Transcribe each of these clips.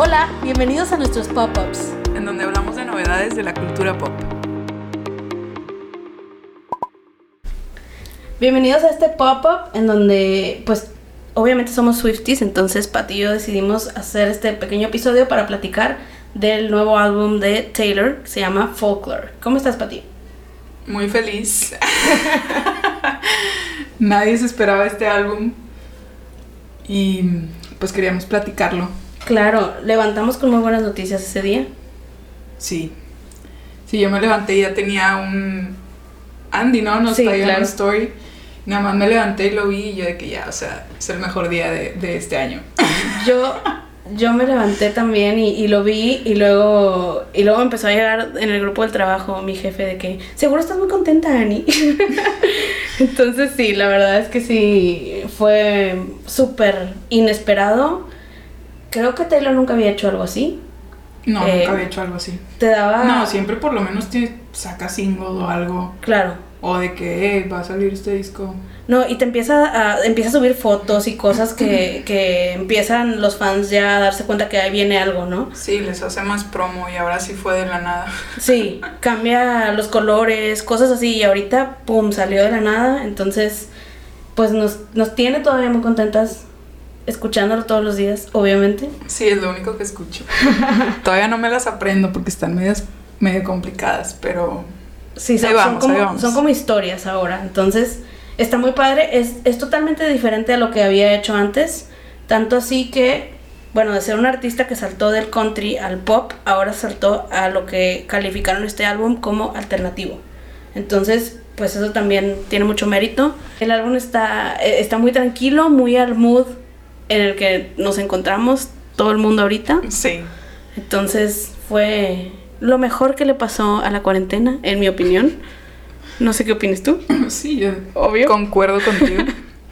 Hola, bienvenidos a nuestros pop-ups. en donde hablamos de novedades de la cultura pop. Bienvenidos a este pop-up en donde, pues, obviamente somos Swifties, entonces Pati y yo decidimos hacer este pequeño episodio para platicar del nuevo álbum de Taylor, que se llama Folklore. ¿Cómo estás, Pati? Muy feliz. Nadie se esperaba este álbum y pues queríamos platicarlo. Claro, levantamos con muy buenas noticias ese día. Sí. Sí, yo me levanté y ya tenía un Andy, ¿no? Nos Sí, traía claro. una story. Nada más me levanté y lo vi y yo de que ya, o sea, es el mejor día de, de este año. Yo, yo me levanté también y, y lo vi y luego, y luego empezó a llegar en el grupo del trabajo mi jefe de que, seguro estás muy contenta, Ani. Entonces sí, la verdad es que sí, fue súper inesperado. Creo que Taylor nunca había hecho algo así. No, Eh, nunca había hecho algo así. Te daba... No, siempre por lo menos te saca single o algo. Claro. O de que "Eh, va a salir este disco. No, y te empieza a, empieza a subir fotos y cosas que, que empiezan los fans ya a darse cuenta que ahí viene algo, ¿no? Sí, les hace más promo y ahora sí fue de la nada. Sí, cambia los colores, cosas así, y ahorita, pum, salió de la nada, entonces, pues nos, nos tiene todavía muy contentas escuchándolo todos los días, obviamente. Sí, es lo único que escucho. Todavía no me las aprendo porque están medias, medio complicadas, pero Sí, son, vamos, son, como, son como historias ahora, entonces está muy padre, es, es totalmente diferente a lo que había hecho antes, tanto así que, bueno, de ser un artista que saltó del country al pop, ahora saltó a lo que calificaron este álbum como alternativo. Entonces, pues eso también tiene mucho mérito. El álbum está, eh, está muy tranquilo, muy al mood en el que nos encontramos todo el mundo ahorita. sí. Entonces fue lo mejor que le pasó a la cuarentena, en mi opinión. No sé qué opinas tú. Sí, yo Obvio. concuerdo contigo.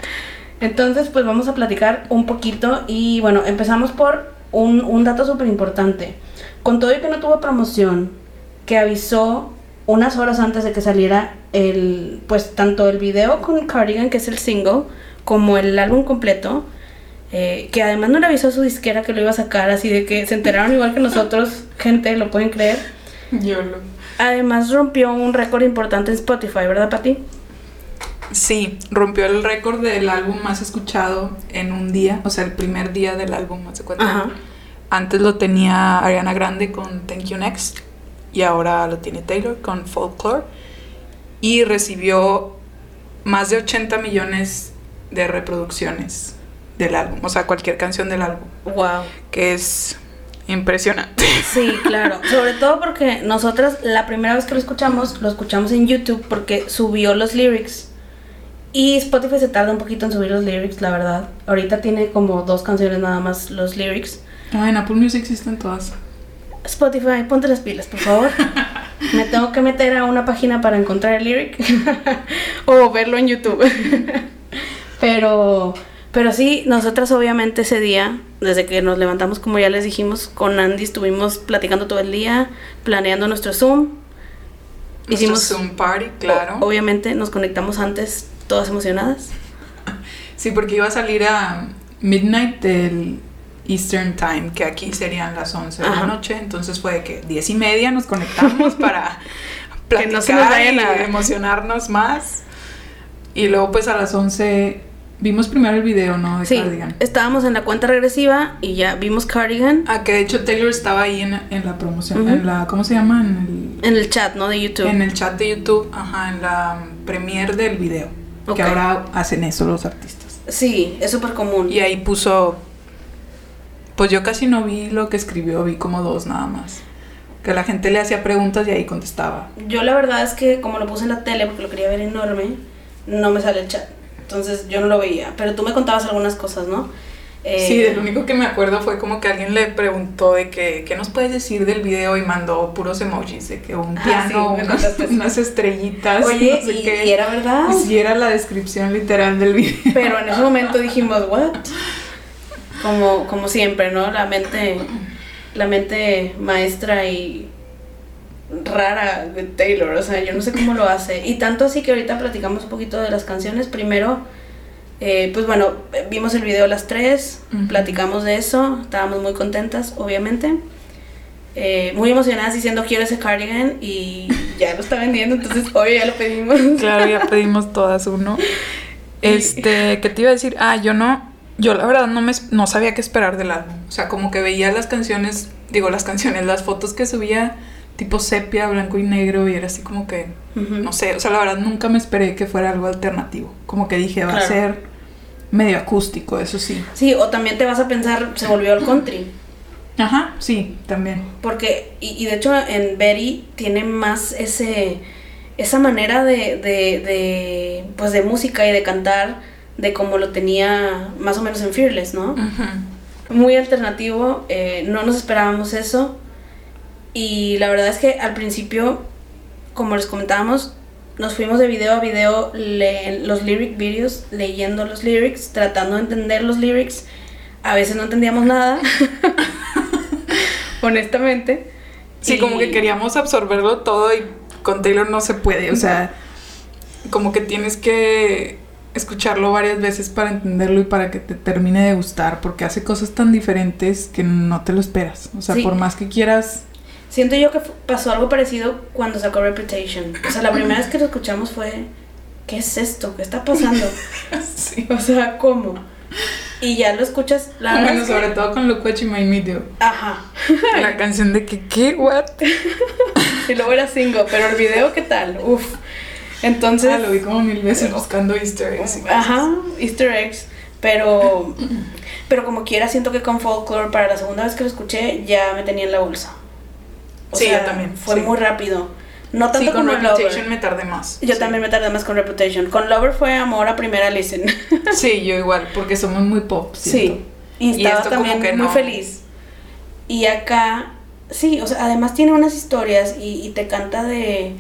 Entonces, pues vamos a platicar un poquito y bueno, empezamos por un, un dato súper importante. Con todo y que no tuvo promoción, que avisó unas horas antes de que saliera el, pues tanto el video con Cardigan, que es el single, como el álbum completo, eh, que además no le avisó a su disquera que lo iba a sacar, así de que se enteraron igual que nosotros, gente, lo pueden creer. Yo lo... Además rompió un récord importante en Spotify, ¿verdad, Pati? Sí, rompió el récord del álbum más escuchado en un día, o sea, el primer día del álbum, ¿no se cuenta? Ajá. Antes lo tenía Ariana Grande con Thank You Next y ahora lo tiene Taylor con Folklore y recibió más de 80 millones de reproducciones del álbum, o sea, cualquier canción del álbum, Wow. que es impresionante. Sí, claro. Sobre todo porque nosotras la primera vez que lo escuchamos, lo escuchamos en YouTube porque subió los lyrics. Y Spotify se tarda un poquito en subir los lyrics, la verdad. Ahorita tiene como dos canciones nada más los lyrics. Ah, en Apple Music existen todas. Spotify, ponte las pilas, por favor. Me tengo que meter a una página para encontrar el lyric o verlo en YouTube. pero, pero sí, nosotras obviamente ese día, desde que nos levantamos, como ya les dijimos, con Andy estuvimos platicando todo el día, planeando nuestro Zoom. Hicimos Hicimos, Zoom Party, claro. obviamente nos conectamos antes, todas emocionadas. Sí, porque iba a salir a midnight del Eastern Time, que aquí serían las 11 de Ajá. la noche. Entonces fue de que 10 y media nos conectamos para Que platicar no se nos y emocionarnos más. Y luego pues a las 11 vimos primero el video, ¿no? De Sí, Cardigan. estábamos en la cuenta regresiva y ya vimos Cardigan Ah, que de hecho Taylor estaba ahí en, en la promoción, Ujú. en la, ¿cómo se llama? En en el chat, ¿no? De el, YouTube. en el chat de YouTube, ajá, en la premiere del video. Ok. Que ahora hacen eso los artistas. Sí, es súper común. Y ahí puso. Pues yo casi no vi lo que escribió, vi como dos nada más. Que la gente le hacía preguntas y ahí contestaba. Yo la verdad es que como lo puse en la tele porque lo quería ver enorme, no me sale el chat. Entonces yo no lo veía. Pero tú me contabas algunas cosas, ¿no? Eh, Sí, de lo único que me acuerdo fue como que alguien le preguntó de que, ¿qué nos puedes decir del video? Y mandó puros emojis, de que un Ah, piano, sí, unas, estrellitas. Oye, no sé y, qué. y era verdad. Y era la descripción literal del video. Pero en ese momento dijimos, ¿what? Como, como siempre, ¿no? La mente, la mente maestra y rara de Taylor, o sea, yo no sé cómo lo hace. Y tanto así que ahorita platicamos un poquito de las canciones. Primero, Eh, pues bueno, vimos el video las tres, platicamos de eso, estábamos muy contentas, obviamente. Eh, muy emocionadas diciendo quiero ese cardigan y ya lo está vendiendo, entonces obvio ya lo pedimos. Claro, ya pedimos todas uno. Este, ¿qué te iba a decir? Ah, yo no, yo la verdad no me no sabía qué esperar del álbum. O sea, como que veía las canciones, digo las canciones, las fotos que subía tipo sepia, blanco y negro y era así como que no sé, o sea, la verdad nunca me esperé que fuera algo alternativo. Como que dije, va a ser medio acústico, eso sí. Sí, o también te vas a pensar, se volvió al country. Ajá, sí, también. Porque, y, y de hecho en Betty tiene más ese, esa manera de, de, de, pues de música y de cantar de como lo tenía más o menos en Fearless, ¿no? Muy alternativo, eh, no nos esperábamos eso. Y la verdad es que al principio, como les comentábamos, nos fuimos de video a video los lyric videos, leyendo los lyrics, tratando de entender los lyrics. A veces no entendíamos nada, honestamente. Sí, Y- como que queríamos absorberlo todo y con Taylor no se puede, o sea, como que tienes que escucharlo varias veces para entenderlo y para que te termine de gustar, porque hace cosas tan diferentes que no te lo esperas. O sea, Sí. por más que quieras, Siento yo que pasó algo parecido cuando sacó Reputation. O sea, la primera vez que lo escuchamos fue, ¿qué es esto? ¿Qué está pasando? sí. O sea, ¿cómo? Y ya lo escuchas, la Bueno, que- sobre todo con Look What You Made Me Do. Ajá. La canción de que, ¿qué? ¿What? Y luego era single, pero el video, ¿qué tal? Uf. Entonces, Ah, lo vi como mil veces buscando easter eggs. ajá, easter eggs, pero pero como quiera siento que con Folklore para la segunda vez que lo escuché ya me tenía en la bolsa. O Sí, sea, yo también, Fue sí. muy rápido. No tanto Sí, con como Reputation Lover. me tardé más. Yo Sí. también me tardé más con Reputation. Con Lover fue amor a primera listen. Sí, yo igual, porque somos muy pop. siento. Sí. Y Y estaba también que muy no. feliz. Y acá, sí, o sea, además tiene unas historias y, y te canta de,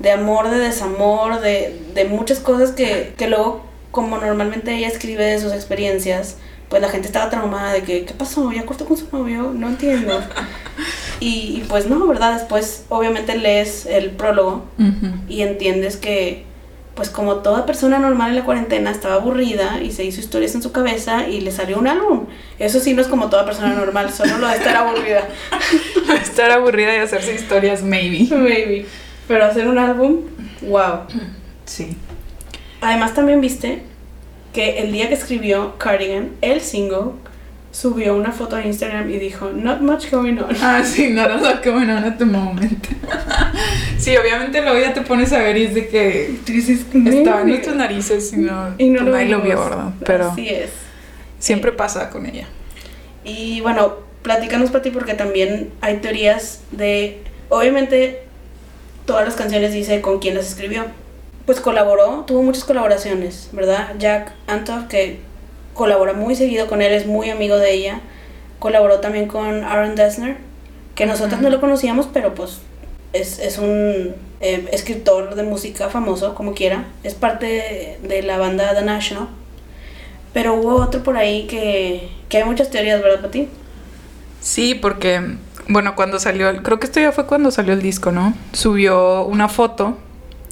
de amor, de desamor, de, de muchas cosas que, que luego, como normalmente ella escribe de sus experiencias, pues la gente estaba traumada de que, ¿qué pasó? ¿Ya cortó con su novio? No entiendo. y, y pues no, ¿verdad? Después, obviamente, lees el prólogo y entiendes que pues como toda persona normal en la cuarentena estaba aburrida y se hizo historias en su cabeza y le salió un álbum. Eso sí no es como toda persona normal, solo lo de estar aburrida. Estar aburrida y hacerse historias, maybe. Maybe. Pero hacer un álbum, wow. Sí. Además también viste que el día que escribió Cardigan, el single, subió una foto a Instagram y dijo, not much going on. Ah, sí, not a lot going on at the moment. sí, obviamente luego ya te pones a ver y es de que estaba en nuestras narices y no, y no lo, nadie lo vio, vimos. ¿verdad? Pero Así es. siempre pasa con ella. Y bueno, platícanos para ti porque también hay teorías de, obviamente, todas las canciones dice con quién las escribió. Pues colaboró, tuvo muchas colaboraciones, ¿verdad? Jack Antoff, que colabora muy seguido con él, es muy amigo de ella. Colaboró también con Aaron Dessner, que nosotros no lo conocíamos, pero pues es, es un eh, escritor de música famoso, como quiera. Es parte de, de la banda The National. Pero hubo otro por ahí que, que hay muchas teorías, ¿verdad, para ti? Sí, porque, bueno, cuando salió, creo que esto ya fue cuando salió el disco, ¿no? Subió una foto,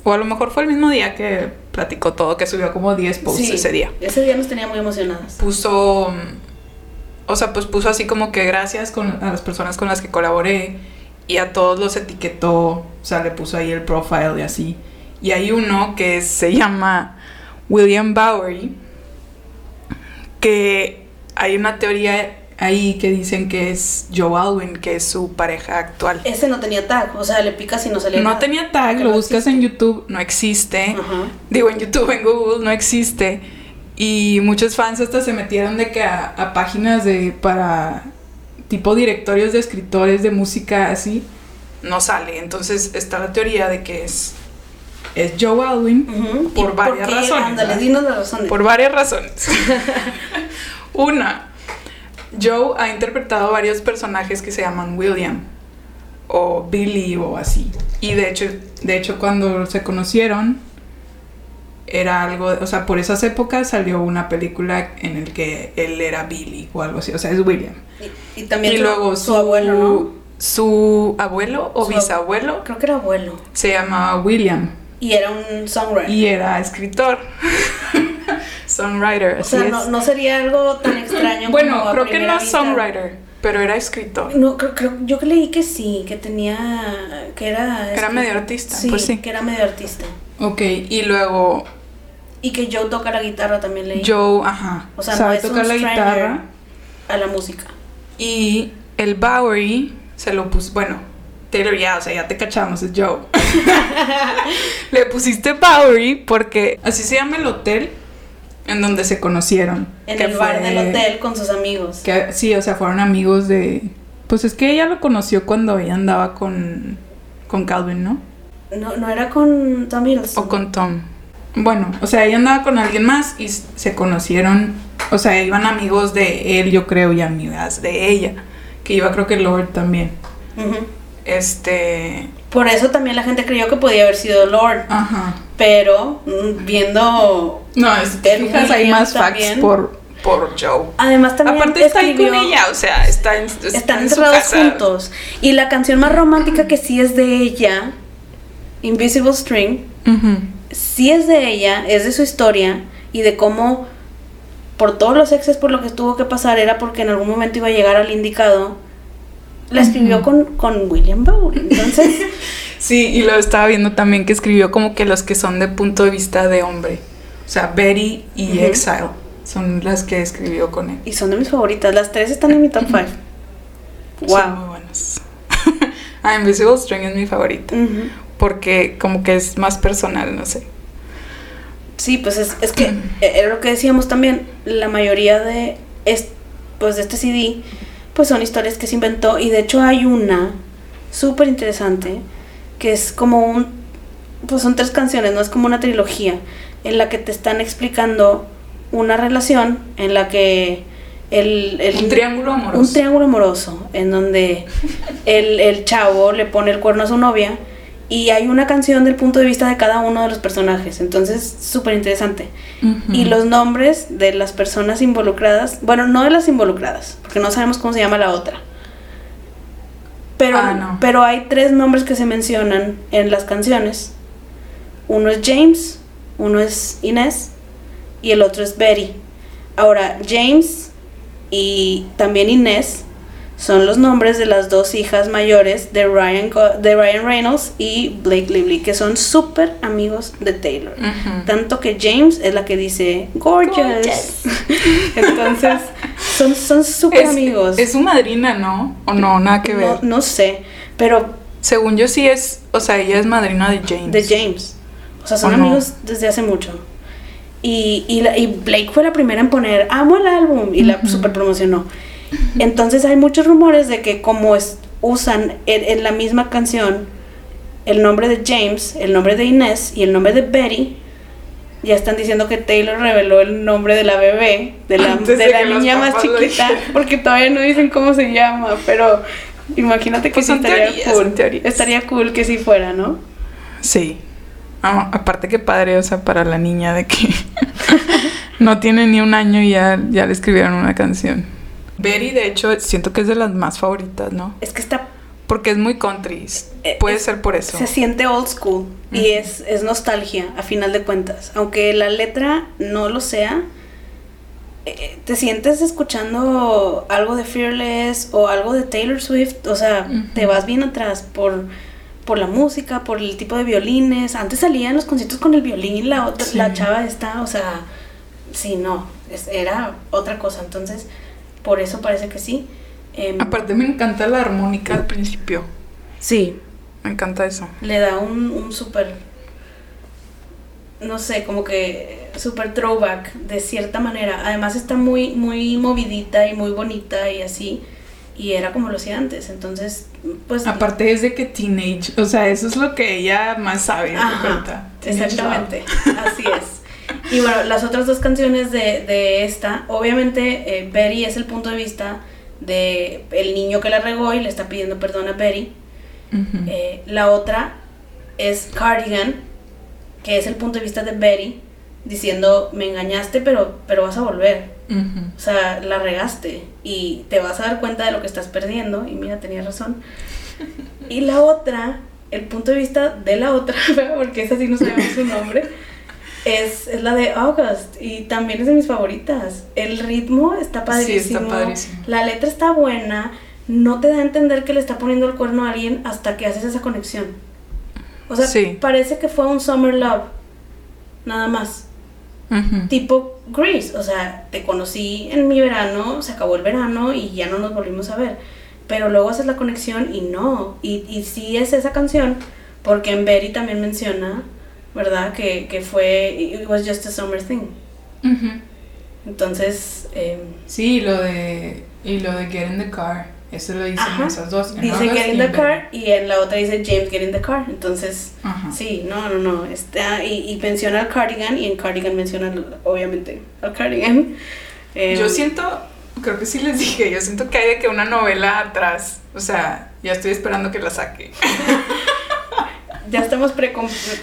o a lo mejor fue el mismo día que platicó todo, que subió como 10 posts Sí, ese día. Ese día nos tenía muy emocionadas. puso, mm, o sea, pues puso así como que gracias con, a las personas con las que colaboré y a todos los etiquetó, o sea, le puso ahí el profile y así. Y hay uno que se llama William Bowery, que hay una teoría ahí que dicen que es Joe Alwyn, que es su pareja actual. Ese no tenía tag, o sea, le picas y no salía No nada. tenía tag, lo buscas en YouTube, no existe. Digo, en YouTube, en Google, no existe. Y muchos fans hasta se metieron de que a, a páginas de para tipo directorios de escritores de música así, no sale. Entonces está la teoría de que es, es Joe Alwyn. Por ¿Y varias qué? razones, ¿verdad? dinos las razones. por varias razones. Una, Joe ha interpretado varios personajes que se llaman William o Billy o así. Y de hecho, de hecho cuando se conocieron era algo, o sea, por esas épocas salió una película en el que él era Billy o algo así, o sea, es William. Y, y también y su, luego su abuelo, ¿no? Su abuelo o Su bisabuelo Creo que era abuelo. se llama William Y era un songwriter. y era escritor. Songwriter, O sea, es. no, no sería algo tan extraño bueno, como creo que no vista. songwriter, pero era escritor. No, creo, creo, yo que leí que sí, que tenía, que era... Era escri- medio artista, Sí, pues sí. que era medio artista. Ok, y luego Y que Joe toca la guitarra también leí. Joe, ajá, o sea, no es tocar un la guitarra. a la música. Y el Bowery se lo puso, bueno, Taylor ya, o sea, ya te cachamos, es Joe. Le pusiste Bowery porque así se llama el hotel en donde se conocieron. En el bar fue- del hotel con sus amigos. Que, sí, o sea, fueron amigos de... Pues es que ella lo conoció cuando ella andaba con, con Calvin, ¿no? No, no era con Tom Hiddleston. O con Tom. Bueno, o sea, ella andaba con alguien más y se conocieron, o sea, iban amigos de él, yo creo, y amigas de ella, que iba creo que Lord también. Este, Por eso también la gente creyó que podía haber sido Lord. ajá. Pero mm, viendo. No, es te El fijas hay más facts por, por Joe. Además también. Aparte está ahí con ella, o sea, está en, está Están en su encerrados casa. juntos. Y la canción más romántica que sí es de ella, Invisible String, sí es de ella, es de su historia y de cómo por todos los exes por lo que tuvo que pasar era porque en algún momento iba a llegar al indicado. La escribió con, con William Bowery. Entonces, Sí, y lo estaba viendo también que escribió como que los que son de punto de vista de hombre. O sea, Betty y. Exile son las que escribió con él. y son de mis favoritas. Las tres están en mi top 5. Son Wow. muy buenas. ah, Invisible String es mi favorita. Porque como que es más personal, no sé. Sí, pues es, es que eh, era lo que decíamos también, la mayoría de, es, pues de este CD, pues son historias que se inventó y de hecho hay una súper interesante que es como un, pues son tres canciones, no es como una trilogía en la que te están explicando una relación en la que el, el Un triángulo amoroso. un triángulo amoroso en donde el, el chavo le pone el cuerno a su novia y hay una canción del punto de vista de cada uno de los personajes. Entonces, súper interesante. Y los nombres de las personas involucradas, bueno, no de las involucradas, porque no sabemos cómo se llama la otra. Pero, Ah, no. pero hay tres nombres que se mencionan en las canciones. Uno es James, uno es Inés y el otro es Betty. Ahora, James y también Inés son los nombres de las dos hijas mayores de Ryan, de Ryan Reynolds y Blake Lively, que son súper amigos de Taylor. Tanto que James es la que dice gorgeous. Gorgeous. Entonces, son súper amigos. es su madrina, ¿no? O no, nada que ver. no, no sé, pero Según yo sí es, o sea, ella es madrina de James. de James. O sea, son amigos desde hace mucho. Y, y, la- y Blake fue la primera en poner, amo el álbum, y la super promocionó. Entonces hay muchos rumores de que como es, usan en, en la misma canción el nombre de James, el nombre de Inés y el nombre de Betty, ya están diciendo que Taylor reveló el nombre de la bebé, de la, Antes de de la niña más chiquita, porque todavía no dicen cómo se llama, pero imagínate que Pues sí estaría teorías, cool. Estaría cool que sí fuera, ¿no? Sí. Ah, aparte que padre, o sea, para la niña de que no tiene ni un año y ya, ya le escribieron una canción. Betty, de hecho, siento que es de las más favoritas, ¿no? Es que está Porque es muy country. Puede es- ser por eso. Se siente old school y es, es nostalgia a final de cuentas. Aunque la letra no lo sea, eh, te sientes escuchando algo de Fearless o algo de Taylor Swift. O sea, te vas bien atrás por, por la música, por el tipo de violines. Antes salían los conciertos con el violín, la, otra, Sí. la chava esta, o sea, sí, no, es- era otra cosa. Entonces, por eso parece que sí. Em, Aparte me encanta la armónica al principio. sí, Me encanta eso. le da un, un súper, no sé, como que súper throwback de cierta manera. Además está muy, muy movidita y muy bonita y así. Y era como lo hacía antes. Entonces, pues... Aparte es de que teenage, o sea, eso es lo que ella más sabe. Ajá, exactamente. Así es. Y bueno, las otras dos canciones de, de esta, obviamente eh, Betty es el punto de vista de el niño que la regó y le está pidiendo perdón a Betty. Eh, la otra es Cardigan, que es el punto de vista de Betty, diciendo, me engañaste, pero, pero vas a volver. O sea, la regaste y te vas a dar cuenta de lo que estás perdiendo. Y mira, tenía razón. Y la otra, el punto de vista de la otra, porque esa sí no sabemos su nombre, es, es la de August y también es de mis favoritas. El ritmo está padrísimo. Sí, está padrísimo. La letra está buena. No te da a entender que le está poniendo el cuerno a alguien hasta que haces esa conexión. O sea, Sí. parece que fue un summer love. Nada más. Tipo Grease. O sea, te conocí en mi verano, se acabó el verano y ya no nos volvimos a ver. Pero luego haces la conexión y no. Y, y sí es esa canción, porque en Betty también menciona, ¿verdad? Que, que fue. It was just a summer thing. Entonces, eh, Sí, y lo de y lo de Get in the Car, eso lo dicen Ajá. esas dos. en dice Get in the car y en la otra dice James Get in the car. Entonces, Ajá. sí, no, no, no. Está, y, y menciona al cardigan y en cardigan menciona al- obviamente al cardigan. Eh, Yo siento, creo que sí les dije, yo siento que hay de que una novela atrás, o sea, ya estoy esperando que la saque. Ya estamos pre,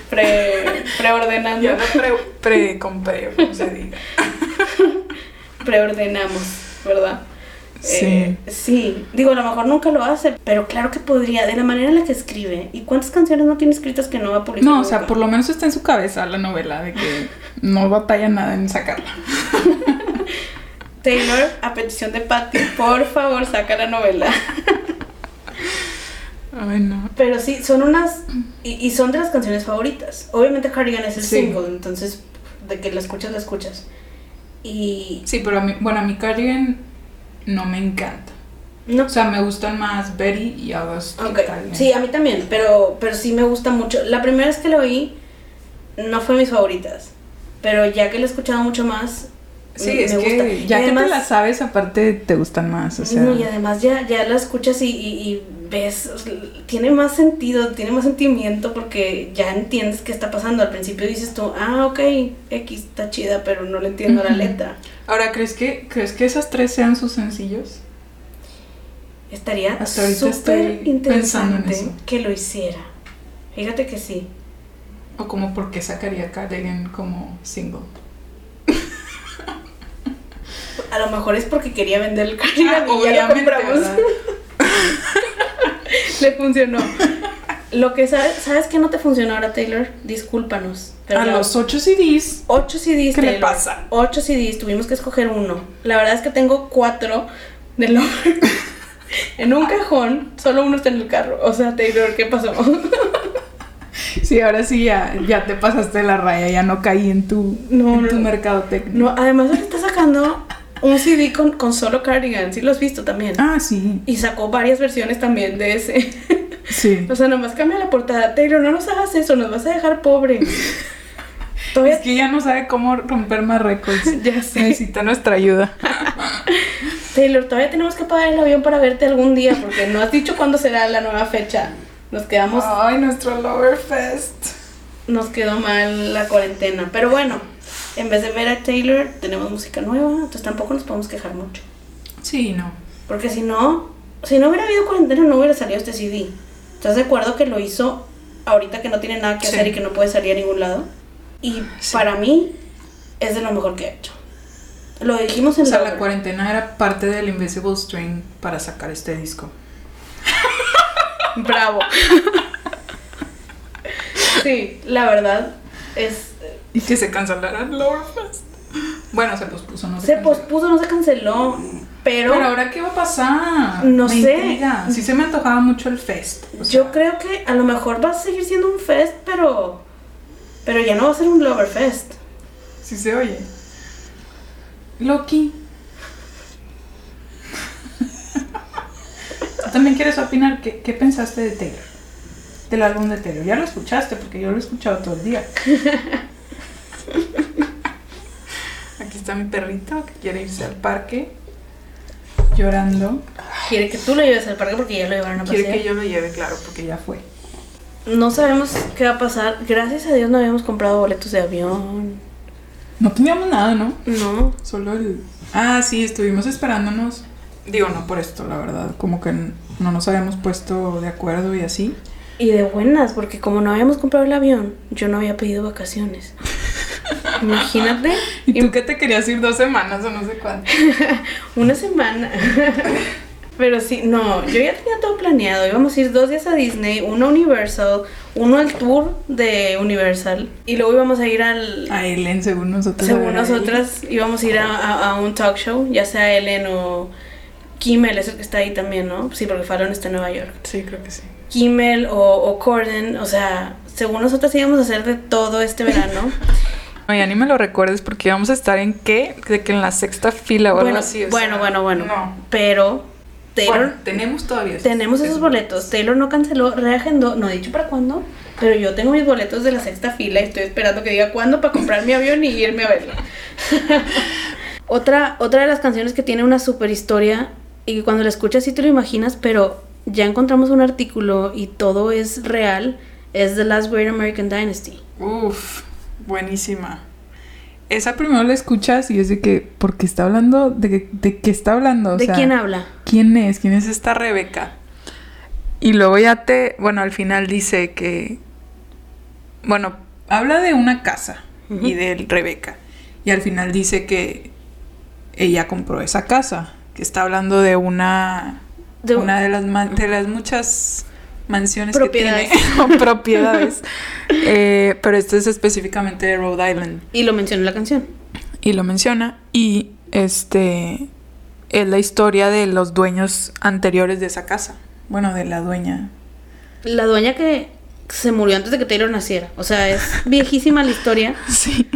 pre, preordenando. Ya la pre, pre como se diga. preordenamos, ¿verdad? Sí. Eh, sí, digo, a lo mejor nunca lo hace, pero claro que podría, de la manera en la que escribe. ¿Y cuántas canciones no tiene escritas que no va a publicar? No, o sea, por lo menos está en su cabeza la novela de que no batalla nada en sacarla. Taylor, a petición de Patty, por favor, saca la novela. Ay, no. Pero sí, son unas. Y, y son de las canciones favoritas. Obviamente, Cardigan es el Sí. single, entonces, de que la escuchas, la escuchas. Y. Sí, pero a mí, bueno, a mi Cardigan no me encanta. No O sea, me gustan más Betty y August. que Ok, Cardigan. sí, a mí también, pero, pero sí me gusta mucho. La primera vez que lo oí, no fue mis favoritas, pero ya que lo he escuchado mucho más, Sí, me es gusta. que ya que además- te la sabes, aparte te gustan más, o sea. no, y además ya, ya la escuchas y, y- y ves, tiene más sentido, tiene más sentimiento porque ya entiendes qué está pasando. Al principio dices tú, ah, ok, X está chida, pero no le entiendo la letra. Ahora, ¿crees que, ¿crees que esas tres sean sus sencillos? Estaría súper interesante que lo hiciera. Fíjate que sí. ¿O como por qué sacaría Cardigan como single? A lo mejor es porque quería vender el cardigan Ah, y ya lo obviamente, compramos. Le funcionó. Lo que sabes, ¿sabes que no te funcionó ahora, Taylor? Discúlpanos. Pero a los ocho CDs. 8 CDs. ¿Qué le pasa? 8 CDs, tuvimos que escoger uno. La verdad es que tengo 4 de Lover en un cajón, solo uno está en el carro. O sea, Taylor, ¿qué pasó? Sí, ahora sí ya, ya te pasaste la raya, ya no caí en tu, No, en tu no. mercadotecnia. No, además él está sacando un CD con, con solo cardigan, sí lo has visto también. Ah, sí, Y sacó varias versiones también de ese. sí. O sea, nomás cambia la portada. Taylor, no nos hagas eso, nos vas a dejar pobre. Todavía Es que ya no sabe cómo romper más récords. Ya sé. Necesita nuestra ayuda. Taylor, todavía tenemos que pagar el avión para verte algún día porque no has dicho cuándo será la nueva fecha. Nos quedamos, Ay, nuestro Lover Fest. nos quedó mal la cuarentena. Pero bueno, en vez de ver a Taylor, tenemos música nueva, entonces tampoco nos podemos quejar mucho. Sí, no. Porque si no, si no hubiera habido cuarentena, no hubiera salido este CD. ¿Estás de acuerdo que lo hizo ahorita que no tiene nada que Sí. hacer y que no puede salir a ningún lado? Y Sí. para mí es de lo mejor que ha hecho. Lo dijimos en O sea, Lover. la cuarentena era parte del Invisible String para sacar este disco. Bravo. sí, la verdad es Y que se cancelara el Lover Fest. Bueno, se pospuso, no se, se pospuso, no se canceló, pero, Pero ahora, ¿qué va a pasar? No Me sé. intriga. Sí se me antojaba mucho el fest. sea, yo creo que a lo mejor va a seguir siendo un fest, pero pero ya no va a ser un Lover Fest. Sí se oye. Loki. ¿Tú también quieres opinar? ¿Qué, qué pensaste de Taylor? Del álbum de Taylor. Ya lo escuchaste porque yo lo he escuchado todo el día. Aquí está mi perrito que quiere irse al parque llorando. Quiere que tú lo lleves al parque porque ya lo llevaron a pasear. Quiere que yo lo lleve, claro, porque ya fue. No sabemos qué va a pasar. Gracias a Dios no habíamos comprado boletos de avión. No teníamos nada, ¿no? No. Solo el... Ah, sí, estuvimos esperándonos. Digo, no por esto, la verdad. Como que no nos habíamos puesto de acuerdo y así. Y de buenas, porque como no habíamos comprado el avión, yo no había pedido vacaciones. Imagínate. ¿Y tú que te querías ir dos semanas o no sé cuánto? Una semana. Pero sí, no, yo ya tenía todo planeado. Íbamos a ir dos días a Disney, uno a Universal, uno al tour de Universal. Y luego íbamos a ir al... A Ellen, según nosotros. Según nosotras, íbamos a ir a, a- a un talk show, ya sea Ellen o Kimmel, es el que está ahí también, ¿no? Sí, porque Fallon está en Nueva York. Sí, creo que sí. Kimmel o, o Corden, o sea, según nosotras íbamos a hacer de todo este verano. No, ya ni me lo recuerdes porque íbamos a estar en qué? De que en la sexta fila o algo bueno, así. o bueno, sea, bueno, bueno. No. Pero Taylor, Bueno, tenemos todavía. esos- tenemos esos boletos. Taylor no canceló, reagendó, no he dicho para cuándo, pero yo tengo mis boletos de la sexta fila y estoy esperando que diga cuándo para comprar mi avión y irme a verlo. otra, otra de las canciones que tiene una super historia y que cuando la escuchas sí te lo imaginas, pero ya encontramos un artículo y todo es real, es The Last Great American Dynasty. Uf, buenísima. Esa primero la escuchas y es de que, ¿por qué está hablando? ¿De, qué- de qué está hablando? O ¿De sea, quién habla? ¿Quién es? ¿Quién es esta Rebeca? Y luego ya te, bueno, al final dice que, bueno, habla de una casa y de Rebeca. Y al final dice que ella compró esa casa, que está hablando de una, De- una de las, de las muchas mansiones Propiedades. que tiene, o propiedades. Eh, pero esto es específicamente de Rhode Island. Y lo mencionó en la canción. Y lo menciona. Y este es la historia de los dueños anteriores de esa casa. Bueno, de la dueña. La dueña que se murió antes de que Taylor naciera. O sea, es viejísima la historia, Sí.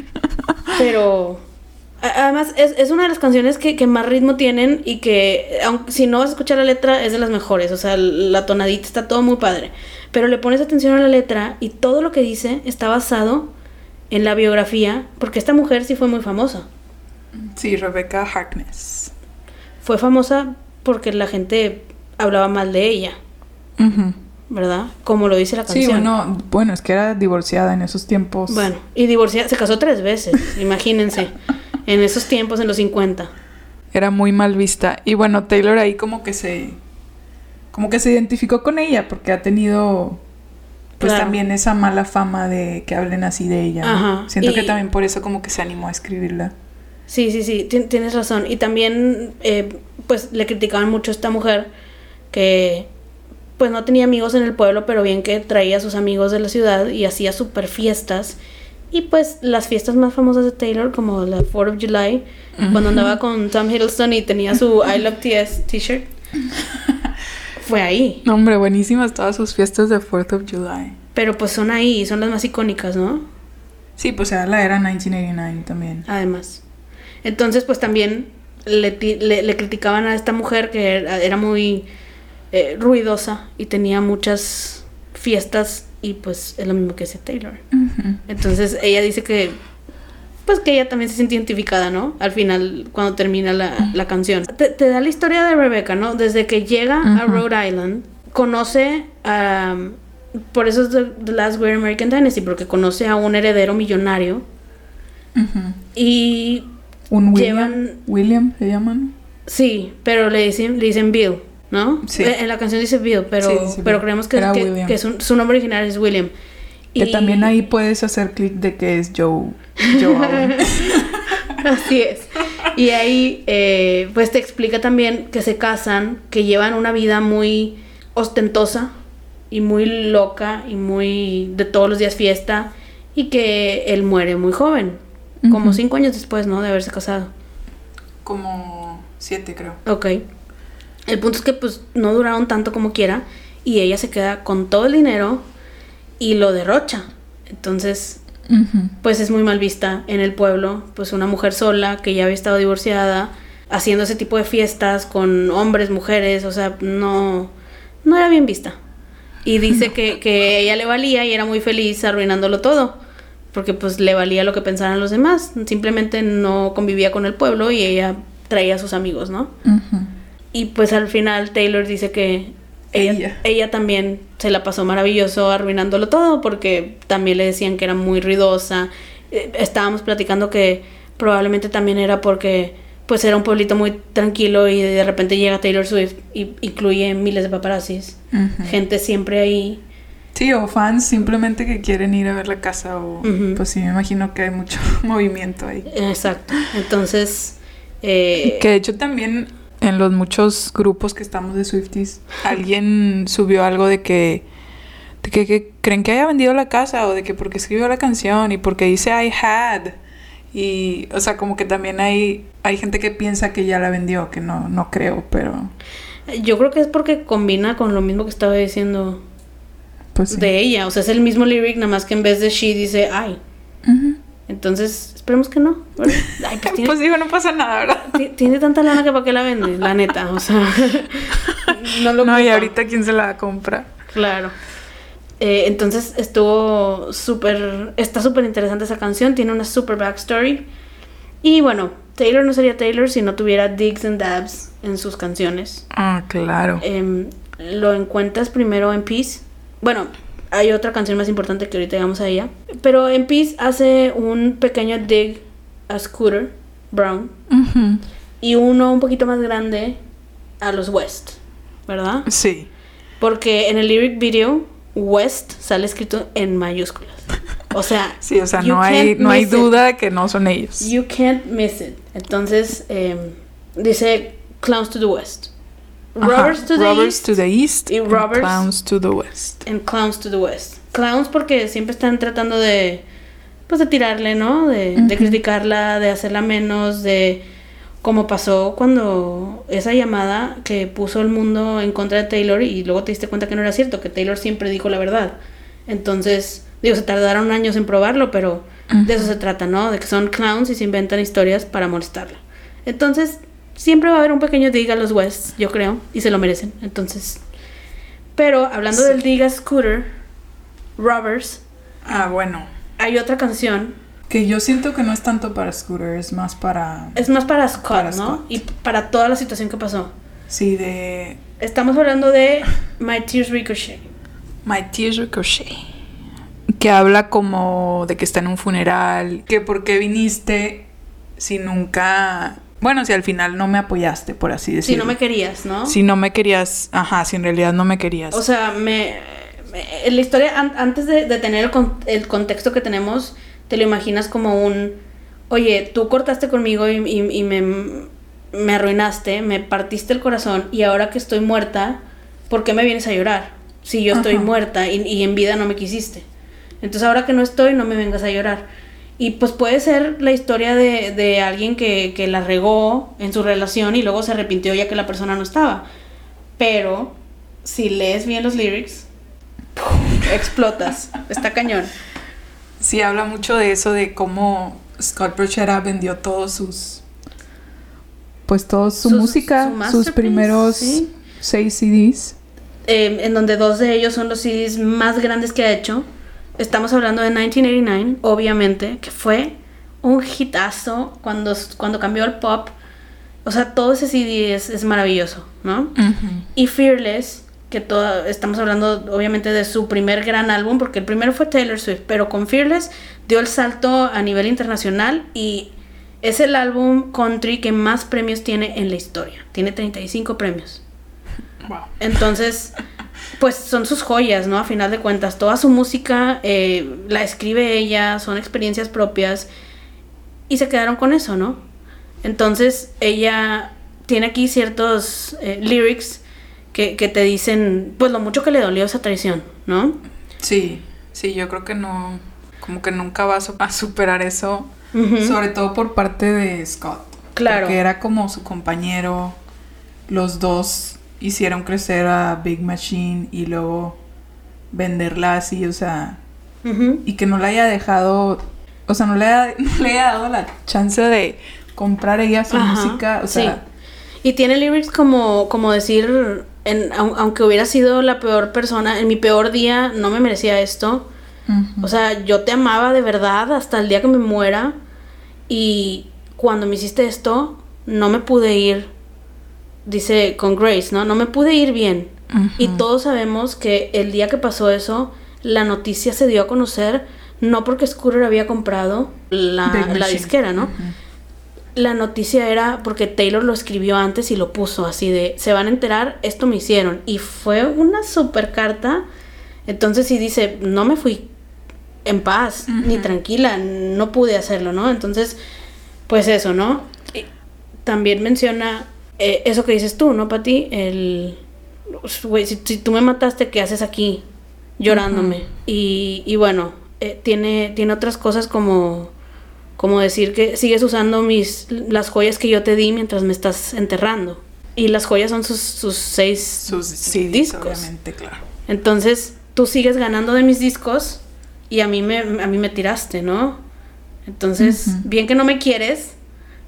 pero además es, es una de las canciones que, que más ritmo tienen y que, aunque si no vas a escuchar la letra, es de las mejores. O sea, la tonadita está todo muy padre. Pero le pones atención a la letra y todo lo que dice está basado en la biografía, porque esta mujer sí fue muy famosa. Sí, Rebecca Harkness. Fue famosa porque la gente hablaba mal de ella. ¿verdad? Como lo dice la canción. Sí, bueno, bueno, es que era divorciada en esos tiempos. Bueno, y divorciada, se casó tres veces, imagínense, en esos tiempos, en los 50. Era muy mal vista. Y bueno, Taylor ahí como que se. Como que se identificó con ella porque ha tenido. Pues Claro. también esa mala fama de que hablen así de ella. ¿no? Ajá, Siento que también por eso como que se animó a escribirla. Sí, sí, sí, ti- tienes razón. Y también, eh, pues, le criticaban mucho a esta mujer que, pues, no tenía amigos en el pueblo, pero bien que traía a sus amigos de la ciudad y hacía super fiestas. Y, pues, las fiestas más famosas de Taylor, como la 4th of July, cuando andaba con Tom Hiddleston y tenía su I Love TS t-shirt, fue ahí. No, hombre, buenísimas todas sus fiestas de 4th of July. Pero, pues, son ahí, son las más icónicas, ¿no? Sí, pues era la era 1989 también. además. Entonces, pues también le, le, le criticaban a esta mujer que era, era muy eh, ruidosa y tenía muchas fiestas y pues es lo mismo que ese Taylor. Entonces ella dice que pues que ella también se siente identificada, ¿no? Al final, cuando termina la, la canción. Te, te da la historia de Rebecca, ¿no? Desde que llega a. Rhode Island, conoce a... Por eso es The, The Last Great American Dynasty, porque conoce a un heredero millonario y Un William. Llevan- William se llaman. Sí, pero le dicen, le dicen Bill, ¿no? Sí. Eh, En la canción dice Bill, pero, Sí, dice pero creemos que, que- su, su nombre original es William. Que Y- también ahí puedes hacer clic de que es Joe. Joe. Así es. Y ahí, eh, pues te explica también que se casan, que llevan una vida muy ostentosa y muy loca y muy de todos los días fiesta y que él muere muy joven, como cinco años después, ¿no? De haberse casado. Como siete, creo. Ok. El punto es que pues no duraron tanto como quiera y ella se queda con todo el dinero y lo derrocha. Entonces, pues es muy mal vista en el pueblo, pues una mujer sola que ya había estado divorciada, haciendo ese tipo de fiestas con hombres, mujeres, o sea, no, no era bien vista. Y dice que, que ella le valía y era muy feliz arruinándolo todo, porque pues le valía lo que pensaran los demás, simplemente no convivía con el pueblo y ella traía a sus amigos, ¿no? Y pues al final Taylor dice que ella, Ella. ella también se la pasó maravilloso arruinándolo todo porque también le decían que era muy ruidosa. Eh, Estábamos platicando que probablemente también era porque pues era un pueblito muy tranquilo y de repente llega Taylor Swift y incluye miles de paparazzis. Ujú. Gente siempre ahí. Sí, o fans simplemente que quieren ir a ver la casa o... Ujú. Pues sí, me imagino que hay mucho movimiento ahí. Exacto. Entonces... eh, Que de hecho también en los muchos grupos que estamos de Swifties, alguien subió algo de que, de que, que creen que haya vendido la casa o de que porque escribió la canción y porque dice I had. Y, o sea, como que también hay, hay gente que piensa que ya la vendió, que no, no creo, pero Yo creo que es porque combina con lo mismo que estaba diciendo pues sí. de ella. O sea, es el mismo lyric, nada más que en vez de she dice I. Entonces, esperemos que no. pues tiene, Pues digo, no pasa nada, ¿verdad? Ti- tiene tanta lana que para qué la vende, la neta. O sea, no lo No, y ahorita quién se la compra. Claro. Eh, entonces estuvo súper, está súper interesante esa canción, tiene una súper backstory. Y bueno, Taylor no sería Taylor si no tuviera digs and dabs en sus canciones. Ah, claro. Em, lo encuentras primero en Peace. Bueno, hay otra canción más importante que ahorita llegamos a ella. Pero en Peace hace un pequeño dig a Scooter Brown y uno un poquito más grande a los West, ¿verdad? Sí. Porque en el lyric video, West sale escrito en mayúsculas. O sea, Sí, o sea, no hay, no hay it. duda que no son ellos. You can't miss it. Entonces, em, dice Clowns to the West. Robbers to the Robbers East to the east y and robbers- clowns to the west. and Clowns to the West. Clowns porque siempre están tratando de, pues de tirarle, ¿no? De, de criticarla, de hacerla menos, de como pasó cuando esa llamada que puso el mundo en contra de Taylor y luego te diste cuenta que no era cierto, que Taylor siempre dijo la verdad. Entonces, digo, se tardaron años en probarlo, pero de eso se trata, ¿no? De que son clowns y se inventan historias para molestarla. Entonces, siempre va a haber un pequeño dig a los West, yo creo, y se lo merecen. Entonces, pero hablando Sí. del dig a Scooter, Robbers, Ah, bueno. Hay otra canción. Que yo siento que no es tanto para Scooter, es más para... Es más para Scott, Para ¿no? Scott. Y para toda la situación que pasó. Sí, de Estamos hablando de My Tears Ricochet. My Tears Ricochet. Que habla como de que está en un funeral. Que por qué viniste si nunca... Bueno, si al final no me apoyaste, por así Si decirlo. no me querías, ¿no? Si no me querías... Ajá, si en realidad no me querías. O sea, me- en la historia, an- antes de, de tener el, con- el contexto que tenemos, te lo imaginas como un, oye, tú cortaste conmigo y, y- y me, me arruinaste, me partiste el corazón y ahora que estoy muerta, ¿por qué me vienes a llorar? Si yo estoy Ajá. muerta y, y en vida no me quisiste. Entonces ahora que no estoy, no me vengas a llorar. Y pues puede ser la historia de, de alguien que, que la regó en su relación y luego se arrepintió ya que la persona no estaba. Pero si lees bien los lyrics, explotas. Está cañón. Sí, habla mucho de eso, de cómo Scott Brochera vendió todos sus... Pues toda su Sus- música, su sus primeros sí. seis CDs. Eh, en donde dos de ellos son los CDs más grandes que ha hecho. Estamos hablando de 1989, obviamente, que fue un hitazo cuando, cuando cambió al pop. O sea, todo ese CD es, es maravilloso, ¿no? Y Fearless, que todo, estamos hablando obviamente de su primer gran álbum, porque el primero fue Taylor Swift, pero con Fearless dio el salto a nivel internacional y es el álbum country que más premios tiene en la historia. Tiene 35 premios. Wow. Entonces, pues son sus joyas, ¿no? A final de cuentas, toda su música eh, la escribe ella, son experiencias propias y se quedaron con eso, ¿no? Entonces, ella tiene aquí ciertos eh, lyrics que, que te dicen, pues lo mucho que le dolió esa traición, ¿no? Sí, sí, yo creo que no, como que nunca vas a superar eso, sobre todo por parte de Scott. Claro. Porque era como su compañero, los dos hicieron crecer a Big Machine y luego venderla así, o sea, y que no le haya dejado, o sea, no le haya, no le haya dado la chance de comprar ella su Ajá, música, o sea, sí. Y tiene lyrics como, como decir, en, aunque hubiera sido la peor persona, en mi peor día no me merecía esto. O sea, yo te amaba de verdad hasta el día que me muera. Y cuando me hiciste esto, no me pude ir, dice con Grace, ¿no? No me pude ir bien. Y todos sabemos que el día que pasó eso, la noticia se dio a conocer, no porque Scooter había comprado la, la disquera, ¿no? La noticia era porque Taylor lo escribió antes y lo puso así de, se van a enterar, esto me hicieron. Y fue una super carta. Entonces sí dice, no me fui en paz, ni tranquila, no pude hacerlo, ¿no? Entonces, pues eso, ¿no? Y también menciona eh, eso que dices tú, ¿no, Pati? El, güey, si, si tú me mataste, ¿qué haces aquí? Llorándome. y, y bueno, eh, tiene, tiene otras cosas como, como decir que sigues usando mis, las joyas que yo te di mientras me estás enterrando. Y las joyas son sus, sus seis Sus CDs, discos. obviamente, claro. Entonces, tú sigues ganando de mis discos y a mí me, a mí me tiraste, ¿no? Entonces, bien que no me quieres,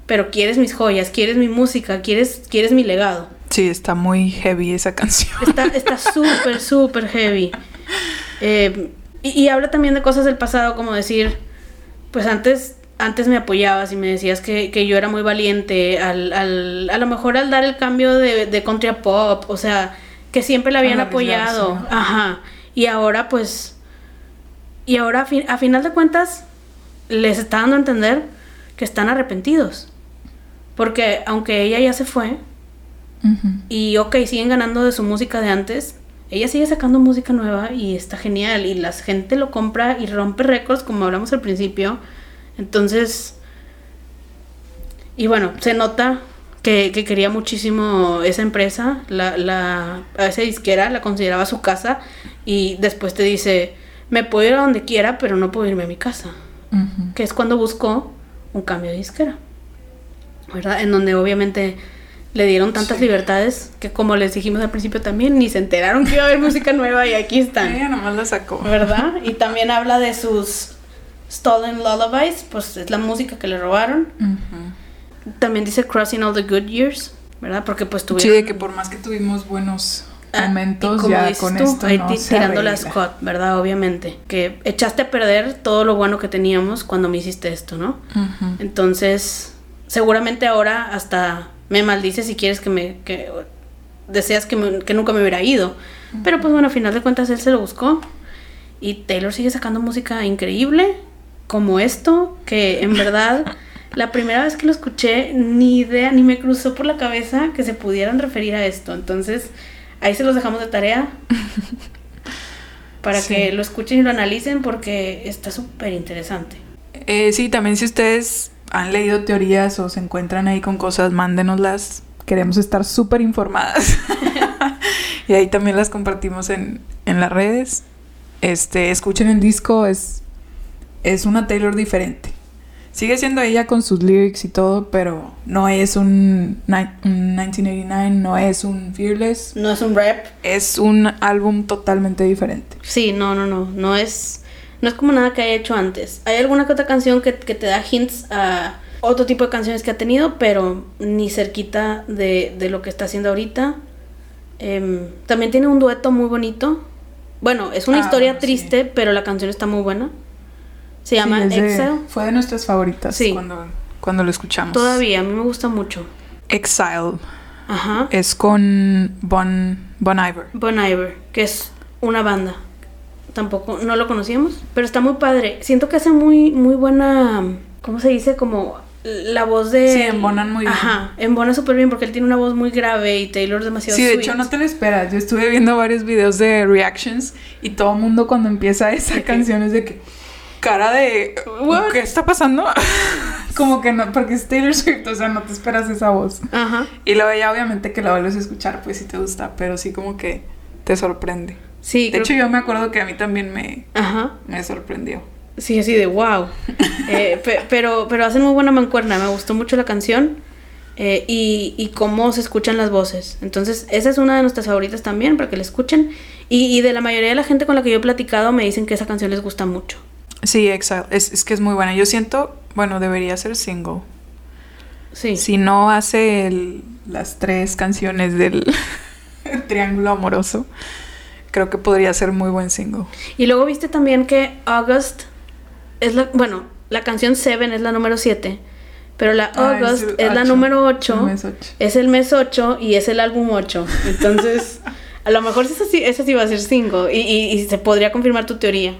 pero quieres mis joyas, quieres mi música, quieres, quieres mi legado. Sí, está muy heavy esa canción. Está está súper, súper heavy. Eh, y, y habla también de cosas del pasado, como decir, pues antes, antes me apoyabas y me decías que, que yo era muy valiente, al, al- a lo mejor al dar el cambio de, de country a pop, o sea, que siempre la habían arriesgarse, apoyado. ¿no? Ajá. Y ahora pues, y ahora a, fin- a final de cuentas, les está dando a entender que están arrepentidos. Porque aunque ella ya se fue, y ok, siguen ganando de su música de antes. Ella sigue sacando música nueva y está genial. Y la gente lo compra y rompe récords, como hablamos al principio. Entonces. Y bueno, se nota que, que quería muchísimo esa empresa. La, la, a esa disquera la consideraba su casa. Y después te dice: Me puedo ir a donde quiera, pero no puedo irme a mi casa. Que es cuando buscó un cambio de disquera. ¿Verdad? En donde obviamente le dieron tantas Sí. libertades que como les dijimos al principio también, ni se enteraron que iba a haber música nueva y aquí están. Ella nomás la sacó. ¿Verdad? Y también habla de sus Stolen Lullabies, pues es la música que le robaron. También dice Crossing All the Good Years, ¿verdad? Porque pues Sí, tuvieron... de que por más que tuvimos buenos Ah, momentos, y como ya dices con tú, esto ahí no ti- se tirándole a arregla. Scott, ¿verdad? Obviamente. Que echaste a perder todo lo bueno que teníamos cuando me hiciste esto, ¿no? Entonces, seguramente ahora hasta me maldices si quieres que me... Que, deseas que, me- que nunca me hubiera ido. Pero pues bueno, a final de cuentas él se lo buscó. Y Taylor sigue sacando música increíble, como esto, que en verdad la primera vez que lo escuché, ni idea, ni me cruzó por la cabeza que se pudieran referir a esto. Entonces, ahí se los dejamos de tarea. Para Sí. que lo escuchen y lo analicen porque está súper interesante. Eh, sí, también si ustedes han leído teorías o se encuentran ahí con cosas, mándenoslas. Queremos estar súper informadas. y ahí también las compartimos en, en las redes. Este, escuchen el disco, es, es una Taylor diferente. Sigue siendo ella con sus lyrics y todo, pero no es un, un 1989, no es un Fearless. No es un rap, Es un álbum totalmente diferente. Sí, no, no, no. No es, no es como nada que haya hecho antes. Hay alguna que otra canción que, que te da hints a otro tipo de canciones que ha tenido, pero ni cerquita de, de lo que está haciendo ahorita. Em, también tiene un dueto muy bonito. Bueno, es una Ah, historia bueno, sí. triste, pero la canción está muy buena. Se llama Sí, es de- Exile. fue de nuestras favoritas Sí. cuando, cuando lo escuchamos. Todavía, a mí me gusta mucho. Exile. Ajá. Es con Bon, bon Iver. Bon Iver, que es una banda. Tampoco, no lo conocíamos, pero está muy padre. Siento que hace muy, muy buena, ¿cómo se dice? Como la voz de... Sí, embonan muy bien. Ajá, embona súper bien porque él tiene una voz muy grave y Taylor demasiado Sí, de sweet. hecho no te lo esperas. Yo estuve viendo varios videos de reactions y todo el mundo cuando empieza esa canción es de que cara de What? ¿qué está pasando? Como que no, porque es Taylor Swift, o sea, no te esperas esa voz. Ajá. Y luego ya obviamente que la vuelves a escuchar, pues sí te gusta, pero sí como que te sorprende. Sí, De creo hecho que- yo me acuerdo que a mí también me, Ajá. me sorprendió. Sí, así de wow. Eh, pe- pero, pero hacen muy buena mancuerna. Me gustó mucho la canción eh, y, y cómo se escuchan las voces. Entonces, esa es una de nuestras favoritas también para que la escuchen. Y, y de la mayoría de la gente con la que yo he platicado me dicen que esa canción les gusta mucho. Sí, Exile. Es, es que es muy buena. Yo siento, bueno, debería ser single. Sí. Si no hace el- las tres canciones del triángulo amoroso, creo que podría ser muy buen single. Y luego viste también que August es la. Bueno, la canción Seven es la número 7. Pero la Ah, es August el es, la ocho, número el 8. mes ocho. Es el mes 8 y es el álbum 8. Entonces, a lo mejor esa sí, esa sí va a ser 5. Y, y- y se podría confirmar tu teoría.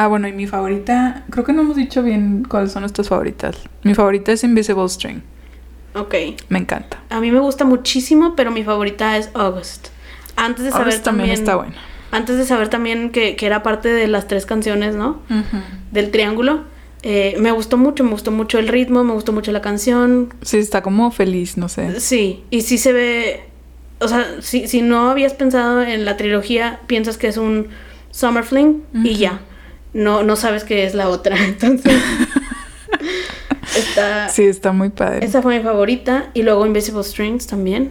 Ah, bueno, y mi favorita, creo que no hemos dicho bien cuáles son nuestras favoritas. Mi favorita es Invisible String. Ok. Me encanta. A mí me gusta muchísimo, pero mi favorita es August. Antes de saber August también, también. está buena. Antes de saber también que, que era parte de las tres canciones, ¿no? Del triángulo. Eh, me gustó mucho, me gustó mucho el ritmo, me gustó mucho la canción. Sí, está como feliz, no sé. Sí, y sí se ve, o sea, si, si no habías pensado en la trilogía, piensas que es un Summer Fling y ya. No, no sabes que es la otra. Entonces, está, Sí, está muy padre. esa fue mi favorita. Y luego Invisible Strings también.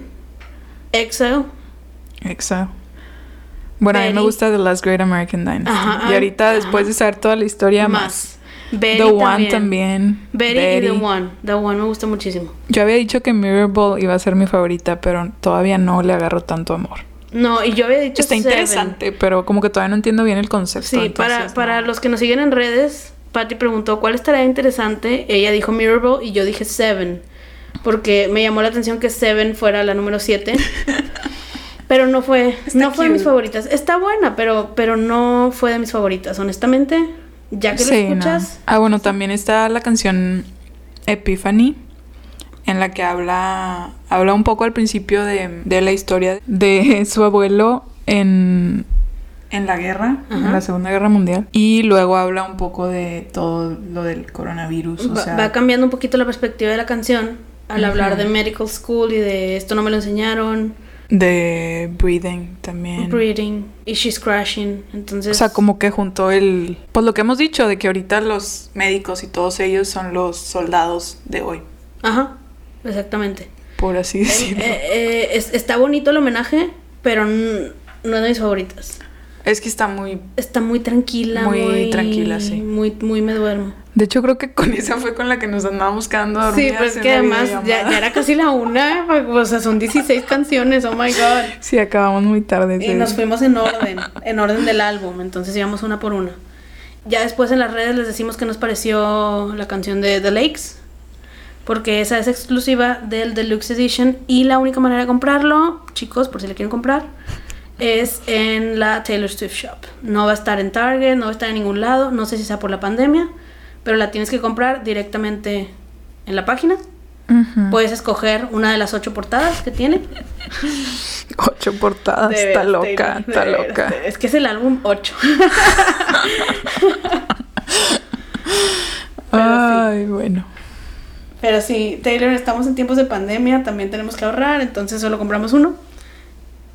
Exile. Exacto. Bueno, a mí me gusta The Last Great American Dynasty. Ajá, y ah, ahorita, ajá. después de saber toda la historia, más. Más. Betty The One también. Betty, y The. One. The One me gusta muchísimo. Yo había dicho que Mirrorball iba a ser mi favorita, pero todavía no le agarro tanto amor. No, y yo había dicho Está Seven. interesante, pero como que todavía no entiendo bien el concepto. Sí, para, entonces, para no. los que nos siguen en redes, Patty preguntó cuál estaría interesante. Ella dijo Mirrorball y yo dije Seven. Porque me llamó la atención que Seven fuera la número 7. pero no fue, Está no fue de mis favoritas. Está buena, pero, pero no fue de mis favoritas. Honestamente, ya que Sí, lo no. escuchas. Ah, bueno, también está la canción Epiphany, en la que habla, habla un poco al principio de, de la historia de su abuelo en, en la guerra, en la Segunda Guerra Mundial. Y luego habla un poco de todo lo del coronavirus. O Va, sea, va cambiando un poquito la perspectiva de la canción al hablar de medical school y de esto no me lo enseñaron, de breathing también. breathing y she's crashing. Entonces, O sea, como que juntó el... Pues lo que hemos dicho, de que ahorita los médicos y todos ellos son los soldados de hoy, Ajá, exactamente. Por así decirlo. eh, eh, es- está bonito el homenaje, pero no es de mis favoritas. Es que está muy... Está muy tranquila. Muy tranquila, sí. Muy, muy me duermo. De hecho, creo que con esa fue con la que nos andábamos quedando dormidas. Sí, pues en que la además ya, ya era casi la una. O sea, son 16 canciones, oh my god. Sí, acabamos muy tarde. Y nos fuimos en orden, en orden del álbum, entonces íbamos una por una. Ya después en las redes les decimos que nos pareció la canción de The Lakes, porque esa es exclusiva del Deluxe Edition y la única manera de comprarlo, chicos, por si le quieren comprar, es en la Taylor Swift Shop. No va a estar en Target, no va a estar en ningún lado, no sé si sea por la pandemia, pero la tienes que comprar directamente en la página. Puedes escoger una de las ocho portadas que tiene. Ocho portadas. Está loca, Taylor, está loca. Es que es el álbum 8. Pero Ay, bueno. Pero sí, Taylor, estamos en tiempos de pandemia, también tenemos que ahorrar, entonces solo compramos uno.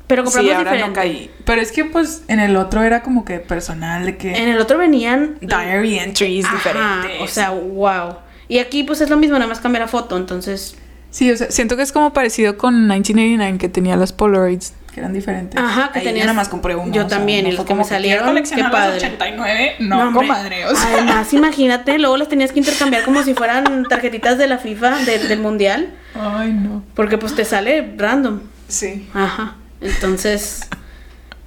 Pero compramos Sí, ahora diferente. no caí. Pero es que, pues, en el otro era como que personal, de que... En el otro venían Diary entries Ajá, diferentes. O sea, wow. Y aquí pues es lo mismo, nada más cambia la foto, entonces Sí, o sea, siento que es como parecido con 1989, que tenía las Polaroids, que eran diferentes. Ajá, que Ahí yo tenías- nada más compré uno. yo o sea, también, no y los que me salieron, qué padre. 89, no, hombre, comadre, o sea. Además, imagínate, luego las tenías que intercambiar como si fueran tarjetitas de la FIFA, de- del mundial, Ay, no. porque pues te sale random. Sí. Ajá. Entonces,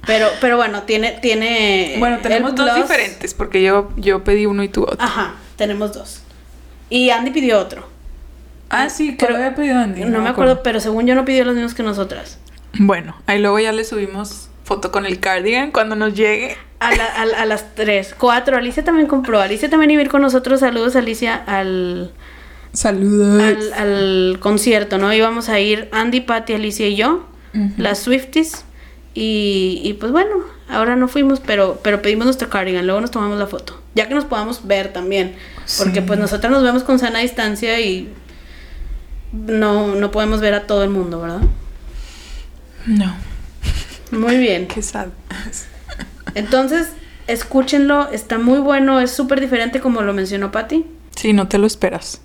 pero, pero bueno, tiene, tiene. Bueno, tenemos dos plus. diferentes, porque yo, yo pedí uno y tú otro. Ajá, tenemos dos. Y Andy pidió otro. Ah, sí, que Creo- lo había pedido Andy. No, me acuerdo, pero según yo no pidió los mismos que nosotras. Bueno, ahí luego ya le subimos foto con el cardigan cuando nos llegue. A, la- a- a las tres, cuatro. Alicia también compró. Alicia también iba a ir con nosotros. Saludos, Alicia, al, Saludos. al, al concierto, ¿no? Íbamos a ir Andy, Patty, Alicia y yo, las Swifties. Y, y pues bueno, ahora no fuimos, pero, pero pedimos nuestro cardigan. Luego nos tomamos la foto. Ya que nos podamos ver también. Porque Sí. pues nosotras nos vemos con sana distancia y no, no podemos ver a todo el mundo, ¿verdad? No, Muy bien. qué sad. Entonces, escúchenlo, está muy bueno, es súper diferente como lo mencionó Patty. Sí, no te lo esperas.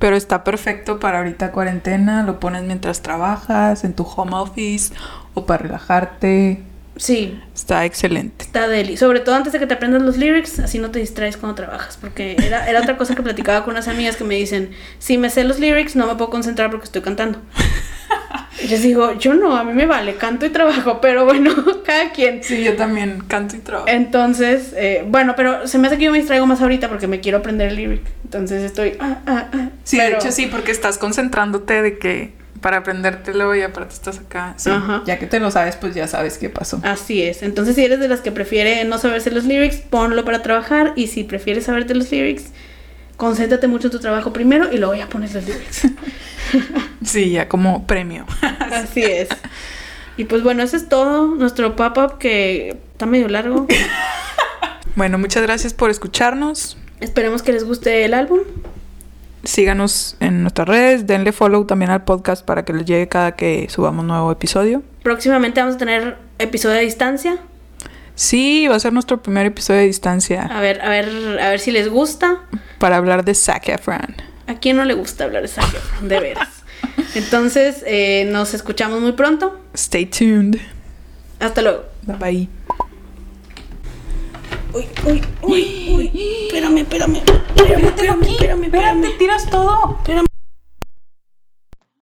Pero está perfecto para ahorita cuarentena, lo pones mientras trabajas, en tu home office o para relajarte. Sí, Está excelente. está deli. Sobre todo antes de que te aprendas los lyrics, así no te distraes cuando trabajas. Porque era, era otra cosa que platicaba con unas amigas que me dicen, si me sé los lyrics no me puedo concentrar porque estoy cantando. Y les digo, yo no, a mí me vale, canto y trabajo, pero bueno, cada quien. Sí, yo también canto y trabajo. Entonces, eh, bueno, pero se me hace que yo me distraigo más ahorita porque me quiero aprender el lyric. Entonces estoy, ah, ah, ah. Sí, Pero- de hecho sí, porque estás concentrándote de que para aprendértelo y aparte estás acá. Sí, Ajá. Ya que te lo sabes, pues ya sabes qué pasó. Así es. Entonces, si eres de las que prefiere no saberse los lyrics, ponlo para trabajar. Y si prefieres saberte los lyrics, concéntrate mucho en tu trabajo primero y luego ya pones los lyrics. Sí, ya como premio. Así es. Y pues bueno, eso es todo. Nuestro pop-up que está medio largo. Bueno, muchas gracias por escucharnos. Esperemos que les guste el álbum. Síganos en nuestras redes, denle follow también al podcast para que les llegue cada que subamos nuevo episodio. Próximamente vamos a tener episodio de distancia. Sí, va a ser nuestro primer episodio de distancia A ver, a ver, a ver si les gusta. para hablar de Zac Efron. ¿A quién no le gusta hablar de Zac Efron? De veras. Entonces, eh, nos escuchamos muy pronto. Stay tuned. Hasta luego. Bye bye. Uy, uy, uy, uy. Espérame, espérame. Espérame, espérame, espérame, espérame. tiras todo. espérame.